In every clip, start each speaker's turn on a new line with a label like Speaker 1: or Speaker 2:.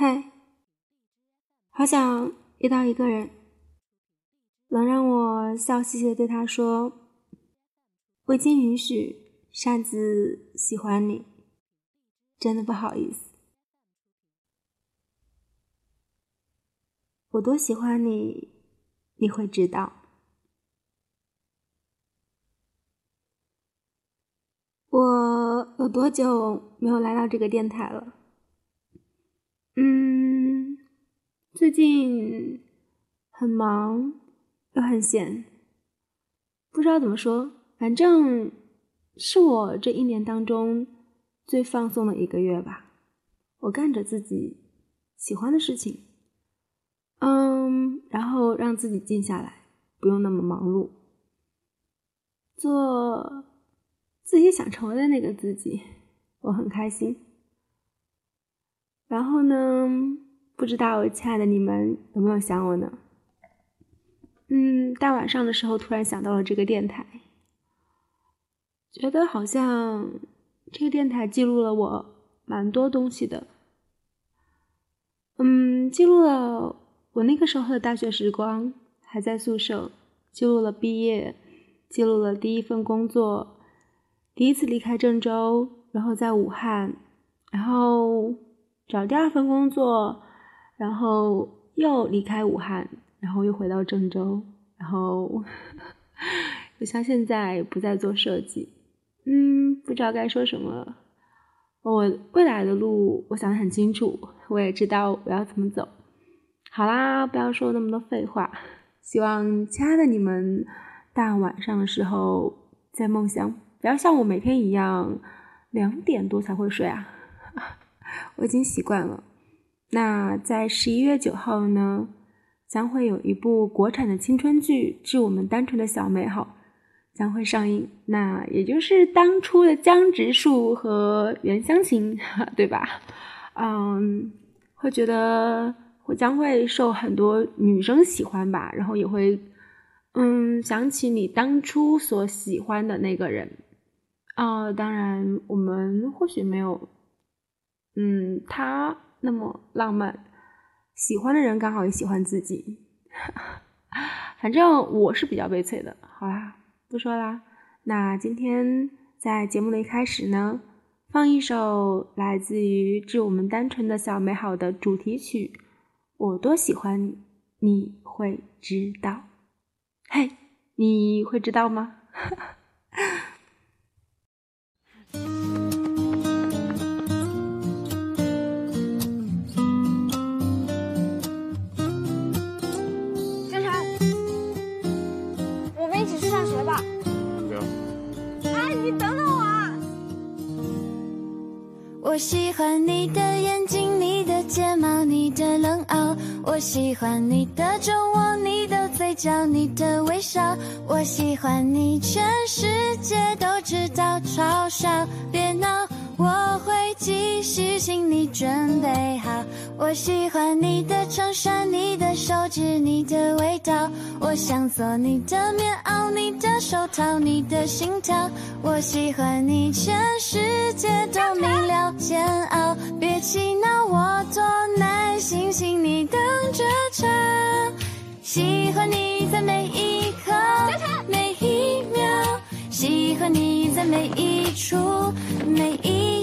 Speaker 1: 嗨，好想遇到一个人，能让我笑嘻嘻的对他说：“未经允许擅自喜欢你，真的不好意思。我多喜欢你，你会知道。我有多久没有来到这个电台了？”嗯，最近很忙又很闲，不知道怎么说，反正是我这一年当中最放松的一个月吧。我干着自己喜欢的事情，嗯，然后让自己静下来，不用那么忙碌，做自己想成为的那个自己，我很开心。然后呢？不知道亲爱的你们有没有想我呢？嗯，大晚上的时候突然想到了这个电台，觉得好像这个电台记录了我蛮多东西的。嗯，记录了我那个时候的大学时光，还在宿舍，记录了毕业，记录了第一份工作，第一次离开郑州，然后在武汉，然后。找第二份工作，然后又离开武汉，然后又回到郑州，然后 就像现在不再做设计，嗯，不知道该说什么。我未来的路我想得很清楚，我也知道我要怎么走。好啦，不要说那么多废话。希望亲爱的你们大晚上的时候在梦乡，不要像我每天一样两点多才会睡啊。我已经习惯了。那在十一月九号呢，将会有一部国产的青春剧《致我们单纯的小美好》将会上映。那也就是当初的江直树和袁湘琴，对吧？嗯，会觉得会将会受很多女生喜欢吧，然后也会嗯想起你当初所喜欢的那个人啊。当然，我们或许没有。嗯，他那么浪漫，喜欢的人刚好也喜欢自己，反正我是比较悲催的。好啦，不说啦。那今天在节目的一开始呢，放一首来自于《致我们单纯的小美好》的主题曲，《我多喜欢你》，你会知道。嘿，你会知道吗？
Speaker 2: 我喜欢你的眼睛，你的睫毛，你的冷傲。我喜欢你的酒窝，你的嘴角，你的微笑。我喜欢你，全世界都知道，嘲笑别闹。我会继续，请你准备好。我喜欢你的衬衫，你的手指，你的味道。我想做你的棉袄，你的手套，你的心跳。我喜欢你，全世界都明了煎熬。别气恼，我多耐心，请你等着瞧。喜欢你在每一刻，每一秒。喜欢你在每一处，每一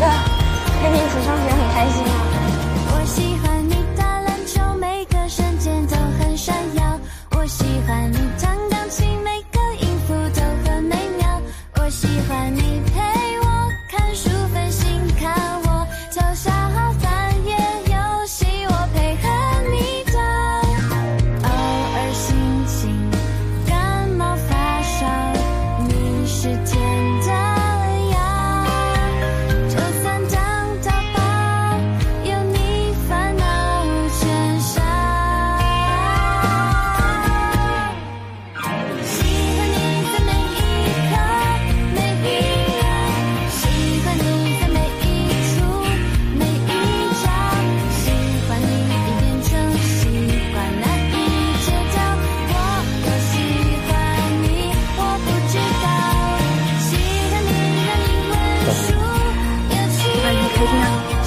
Speaker 3: 得跟你一起上学很开心。
Speaker 2: 的。那你
Speaker 1: 开心啊。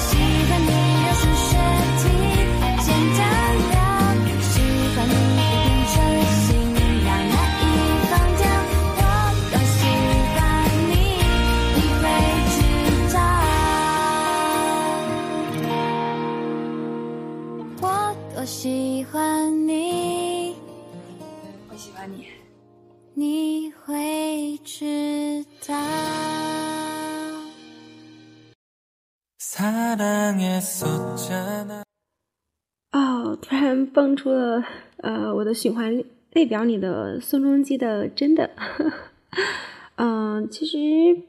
Speaker 1: 蹦出了呃我的循环列表里的宋仲基的《真的》。嗯，其实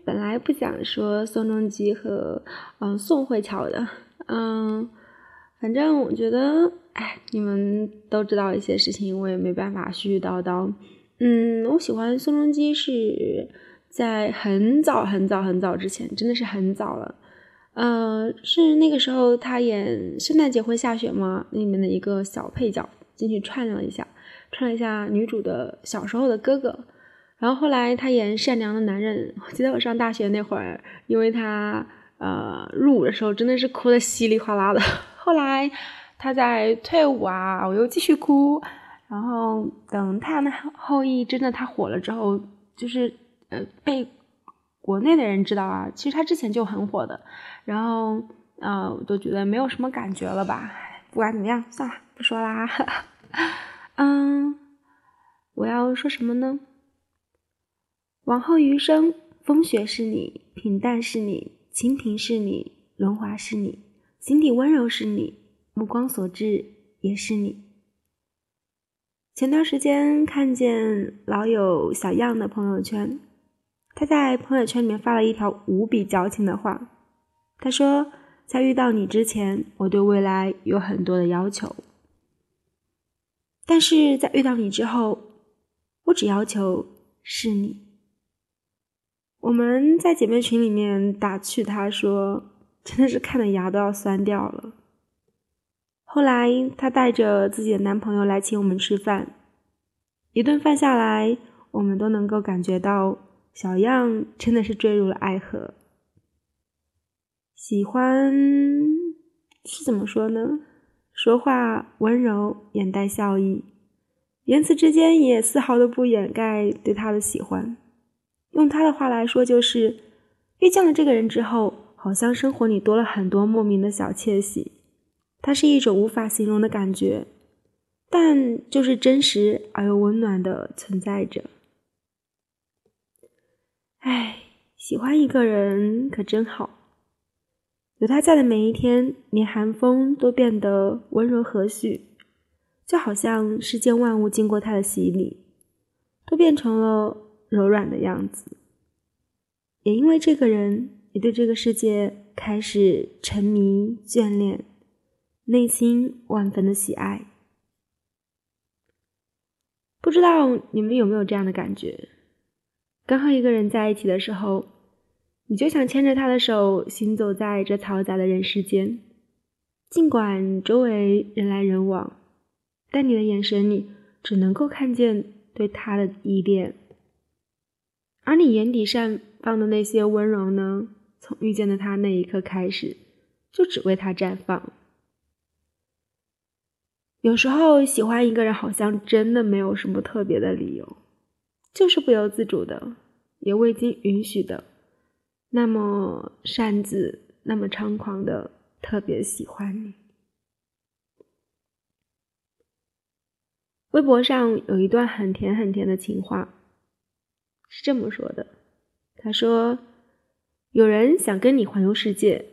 Speaker 1: 本来不想说宋仲基和嗯宋慧乔的，嗯，反正我觉得，哎，你们都知道一些事情，我也没办法絮絮叨叨。嗯，我喜欢宋仲基是在很早很早很早之前，真的是很早了。呃，是那个时候他演《圣诞节会下雪吗》里面的一个小配角，进去串了一下，串了一下女主的小时候的哥哥。然后后来他演善良的男人，我记得我上大学那会儿，因为他呃入伍的时候真的是哭的稀里哗啦的。后来他在退伍啊，我又继续哭。然后等《太阳的后裔》真的他火了之后，就是呃被国内的人知道啊，其实他之前就很火的。然后呃我都觉得没有什么感觉了吧。不管怎么样，算了，不说啦。嗯，我要说什么呢？往后余生，风雪是你，平淡是你，清贫是你，荣华是你，心底温柔是你，目光所至也是你。前段时间看见老友小样的朋友圈，他在朋友圈里面发了一条无比矫情的话。他说：“在遇到你之前，我对未来有很多的要求，但是在遇到你之后，我只要求是你。”我们在姐妹群里面打趣，她说：“真的是看的牙都要酸掉了。”后来她带着自己的男朋友来请我们吃饭，一顿饭下来，我们都能够感觉到小样真的是坠入了爱河。喜欢是怎么说呢？说话温柔，眼带笑意，言辞之间也丝毫都不掩盖对他的喜欢。用他的话来说，就是遇见了这个人之后，好像生活里多了很多莫名的小窃喜。它是一种无法形容的感觉，但就是真实而又温暖的存在着。哎，喜欢一个人可真好，有他在的每一天，连寒风都变得温柔和煦，就好像世间万物经过他的洗礼，都变成了。柔软的样子，也因为这个人，你对这个世界开始沉迷、眷恋，内心万分的喜爱。不知道你们有没有这样的感觉？刚和一个人在一起的时候，你就想牵着他的手，行走在这嘈杂的人世间，尽管周围人来人往，但你的眼神里只能够看见对他的依恋。而你眼底上放的那些温柔呢？从遇见了他那一刻开始，就只为他绽放。有时候喜欢一个人，好像真的没有什么特别的理由，就是不由自主的，也未经允许的，那么擅自、那么猖狂的特别喜欢你。微博上有一段很甜很甜的情话。是这么说的，他说：“有人想跟你环游世界，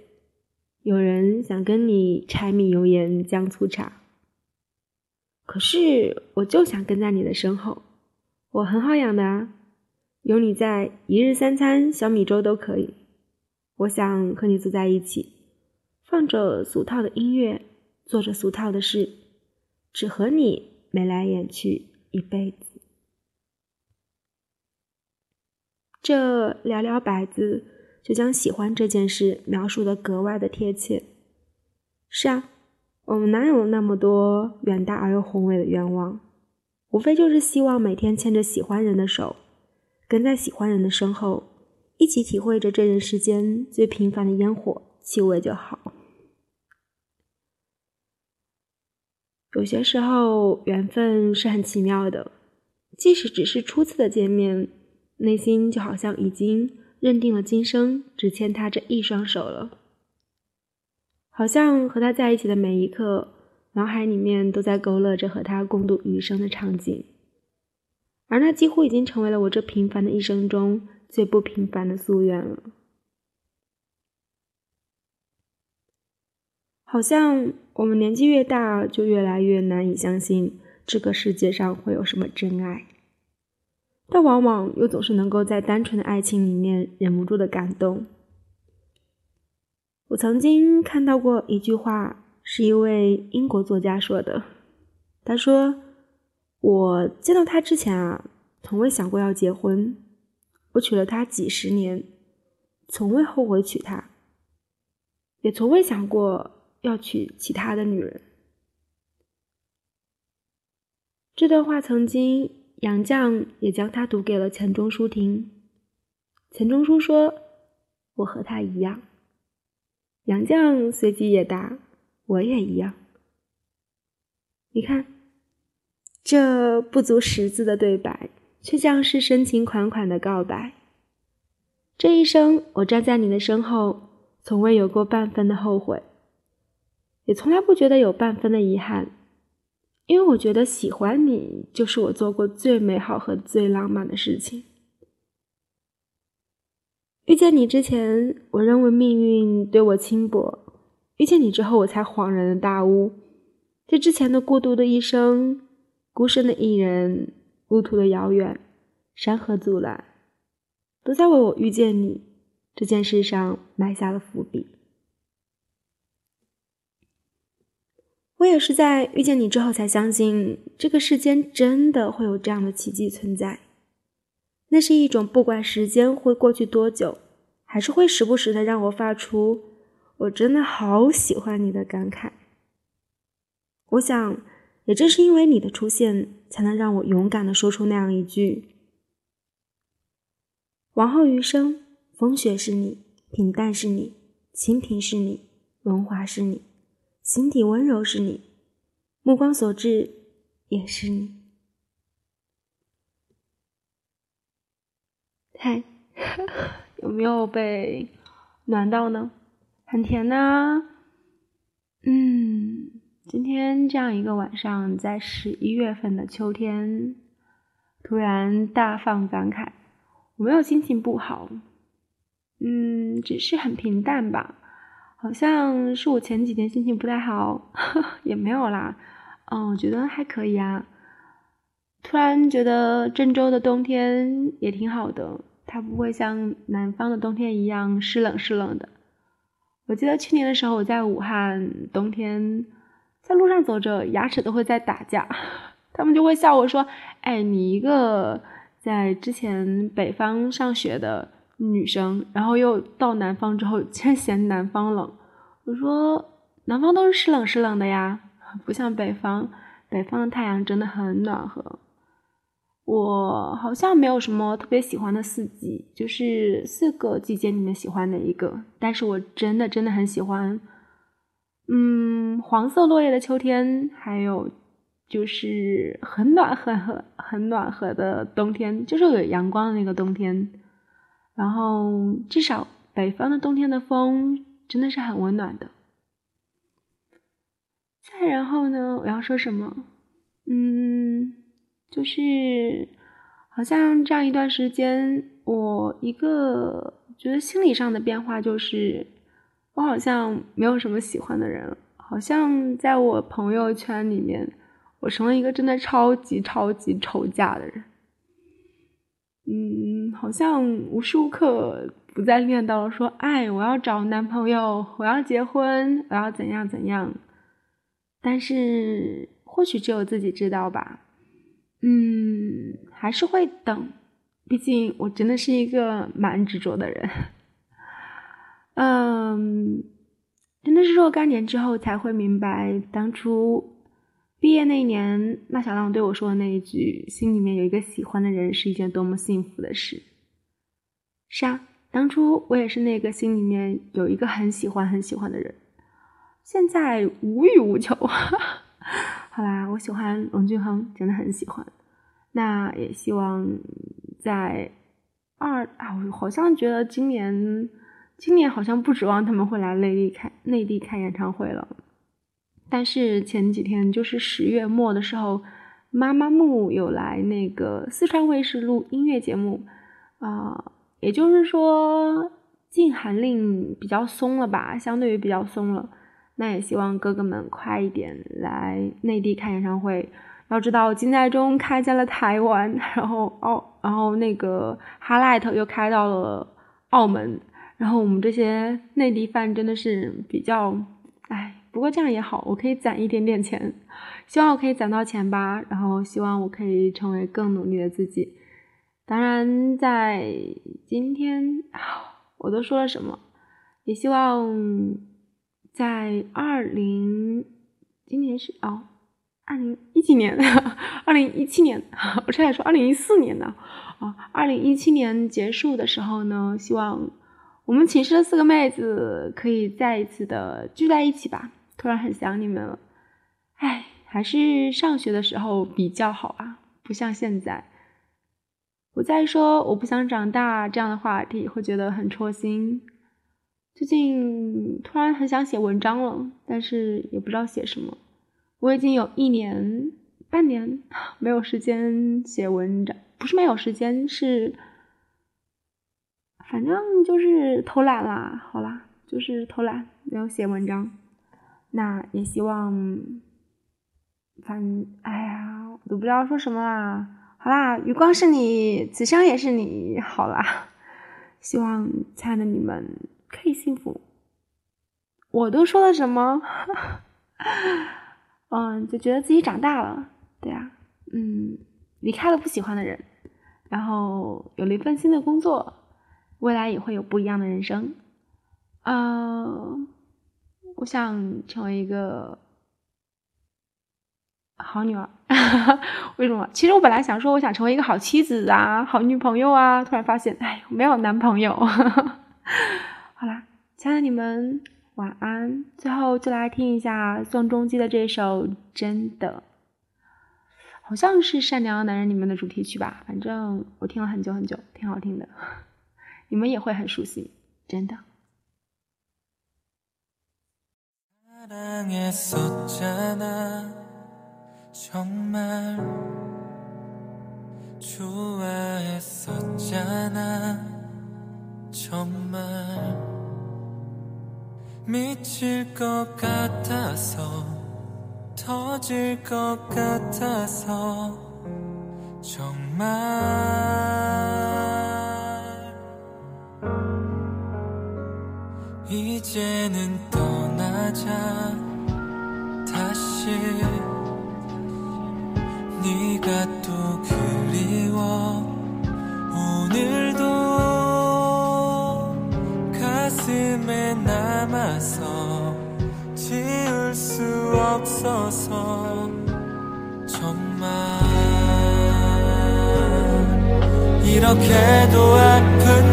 Speaker 1: 有人想跟你柴米油盐酱醋茶，可是我就想跟在你的身后，我很好养的啊，有你在，一日三餐小米粥都可以。我想和你坐在一起，放着俗套的音乐，做着俗套的事，只和你眉来眼去一辈子。”这寥寥百字就将喜欢这件事描述的格外的贴切。是啊，我们哪有那么多远大而又宏伟的愿望？无非就是希望每天牵着喜欢人的手，跟在喜欢人的身后，一起体会着这人世间最平凡的烟火气味就好。有些时候，缘分是很奇妙的，即使只是初次的见面。内心就好像已经认定了今生只牵他这一双手了，好像和他在一起的每一刻脑海里面都在勾勒着和他共度余生的场景，而那几乎已经成为了我这平凡的一生中最不平凡的夙愿了。好像我们年纪越大，就越来越难以相信这个世界上会有什么真爱，但往往又总是能够在单纯的爱情里面忍不住的感动。我曾经看到过一句话，是一位英国作家说的。他说：“我见到他之前啊，从未想过要结婚。我娶了她几十年，从未后悔娶她，也从未想过要娶其他的女人。”这段话曾经杨绛也将它读给了钱钟书听。钱钟书说：“我和他一样。”杨绛随即也答：“我也一样。”你看，这不足十字的对白，却像是深情款款的告白。这一生，我站在你的身后，从未有过半分的后悔，也从来不觉得有半分的遗憾，因为我觉得喜欢你，就是我做过最美好和最浪漫的事情。遇见你之前，我认为命运对我轻薄；遇见你之后，我才恍然的大悟，这之前的孤独的一生、孤身的一人、路途的遥远、山河阻拦，都在为我遇见你这件事上埋下了伏笔。我也是在遇见你之后，才相信这个世间真的会有这样的奇迹存在。那是一种不管时间会过去多久，还是会时不时的让我发出“我真的好喜欢你”的感慨。我想，也正是因为你的出现，才能让我勇敢的说出那样一句：“往后余生，风雪是你，平淡是你，清贫是你，荣华是你，心底温柔是你，目光所至也是你。”嗨，有没有被暖到呢？很甜呐。嗯，今天这样一个晚上，在十一月份的秋天，突然大放感慨。我没有心情不好，嗯，只是很平淡吧。好像是我前几天心情不太好，也没有啦。嗯，我觉得还可以啊。突然觉得郑州的冬天也挺好的。它不会像南方的冬天一样湿冷湿冷的。我记得去年的时候，我在武汉冬天在路上走着，牙齿都会在打架，他们就会笑我说：“哎，你一个在之前北方上学的女生，然后又到南方之后，竟然嫌南方冷。”我说：“南方都是湿冷湿冷的呀，不像北方，北方的太阳真的很暖和。”我好像没有什么特别喜欢的四季，就是四个季节里面喜欢哪一个。但是我真的真的很喜欢，嗯，黄色落叶的秋天，还有就是很暖很很很暖和的冬天，就是有阳光的那个冬天。然后至少北方的冬天的风真的是很温暖的。再然后呢，我要说什么？嗯。就是好像这样一段时间，我一个觉得心理上的变化就是，我好像没有什么喜欢的人了。好像在我朋友圈里面，我成了一个真的超级超级愁嫁的人。嗯，好像无时无刻不在念叨说，哎，我要找男朋友，我要结婚，我要怎样怎样。但是或许只有自己知道吧。嗯，还是会等，毕竟我真的是一个蛮执着的人。嗯，真的是若干年之后才会明白，当初毕业那一年，那小浪对我说的那一句“心里面有一个喜欢的人”是一件多么幸福的事。是啊，当初我也是那个心里面有一个很喜欢很喜欢的人，现在无欲无求。好啦，我喜欢龙俊亨，真的很喜欢。那也希望在二啊，我好像觉得今年，今年好像不指望他们会来内地开内地开演唱会了。但是前几天就是十月末的时候，妈妈木有来那个四川卫视录音乐节目啊，也就是说禁韩令比较松了吧，相对于比较松了。那也希望哥哥们快一点来内地看演唱会。要知道金在中开在了台湾，然后澳，然后那个 Highlight 又开到了澳门，然后我们这些内地饭真的是比较，哎，不过这样也好，我可以攒一点点钱，希望我可以攒到钱吧，然后希望我可以成为更努力的自己。当然，在今天我都说了什么，也希望在二零，今年是哦。二零一几年，二零一七年，我差点说二零一四年呢。啊，二零一七年结束的时候呢，希望我们寝室的四个妹子可以再一次的聚在一起吧。突然很想你们了，哎，还是上学的时候比较好啊，不像现在。我再说我不想长大这样的话题，会觉得很戳心。最近突然很想写文章了，但是也不知道写什么。我已经有一年半年 没有时间写文章，不是没有时间，是反正就是偷懒啦。好啦，就是偷懒，没有写文章。那也希望，反哎呀，我都不知道说什么啦。好啦，余光是你，此生也是你。好啦，希望亲爱的你们可以幸福。我都说了什么？嗯，就觉得自己长大了，对啊，嗯，离开了不喜欢的人，然后有了一份新的工作，未来也会有不一样的人生。嗯，我想成为一个好女儿。为什么？其实我本来想说，我想成为一个好妻子啊，好女朋友啊，突然发现，哎，没有男朋友。亲爱的你们。晚安，最后就来听一下宋仲基的这首《真的》，好像是《善良的男人》里面的主题曲吧。反正我听了很久很久，挺好听的，你们也会很熟悉，真的。 미칠 것 같아서 터질 것 같아서 정말 이제는 떠나자 다시 네가 또 그리워 오늘도 가슴에 남아서 지울 수 없어서 정말 이렇게도 아픈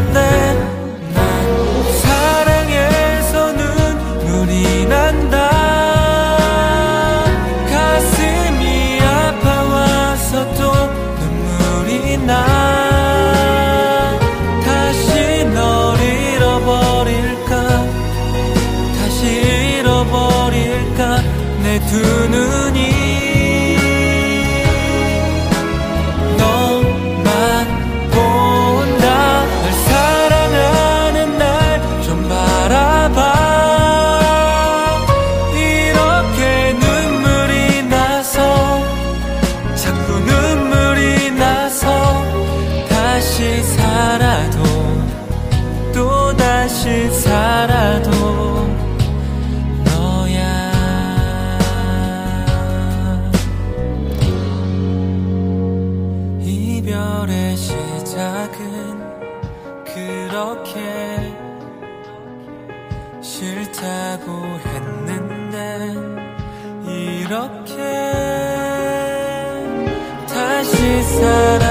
Speaker 4: said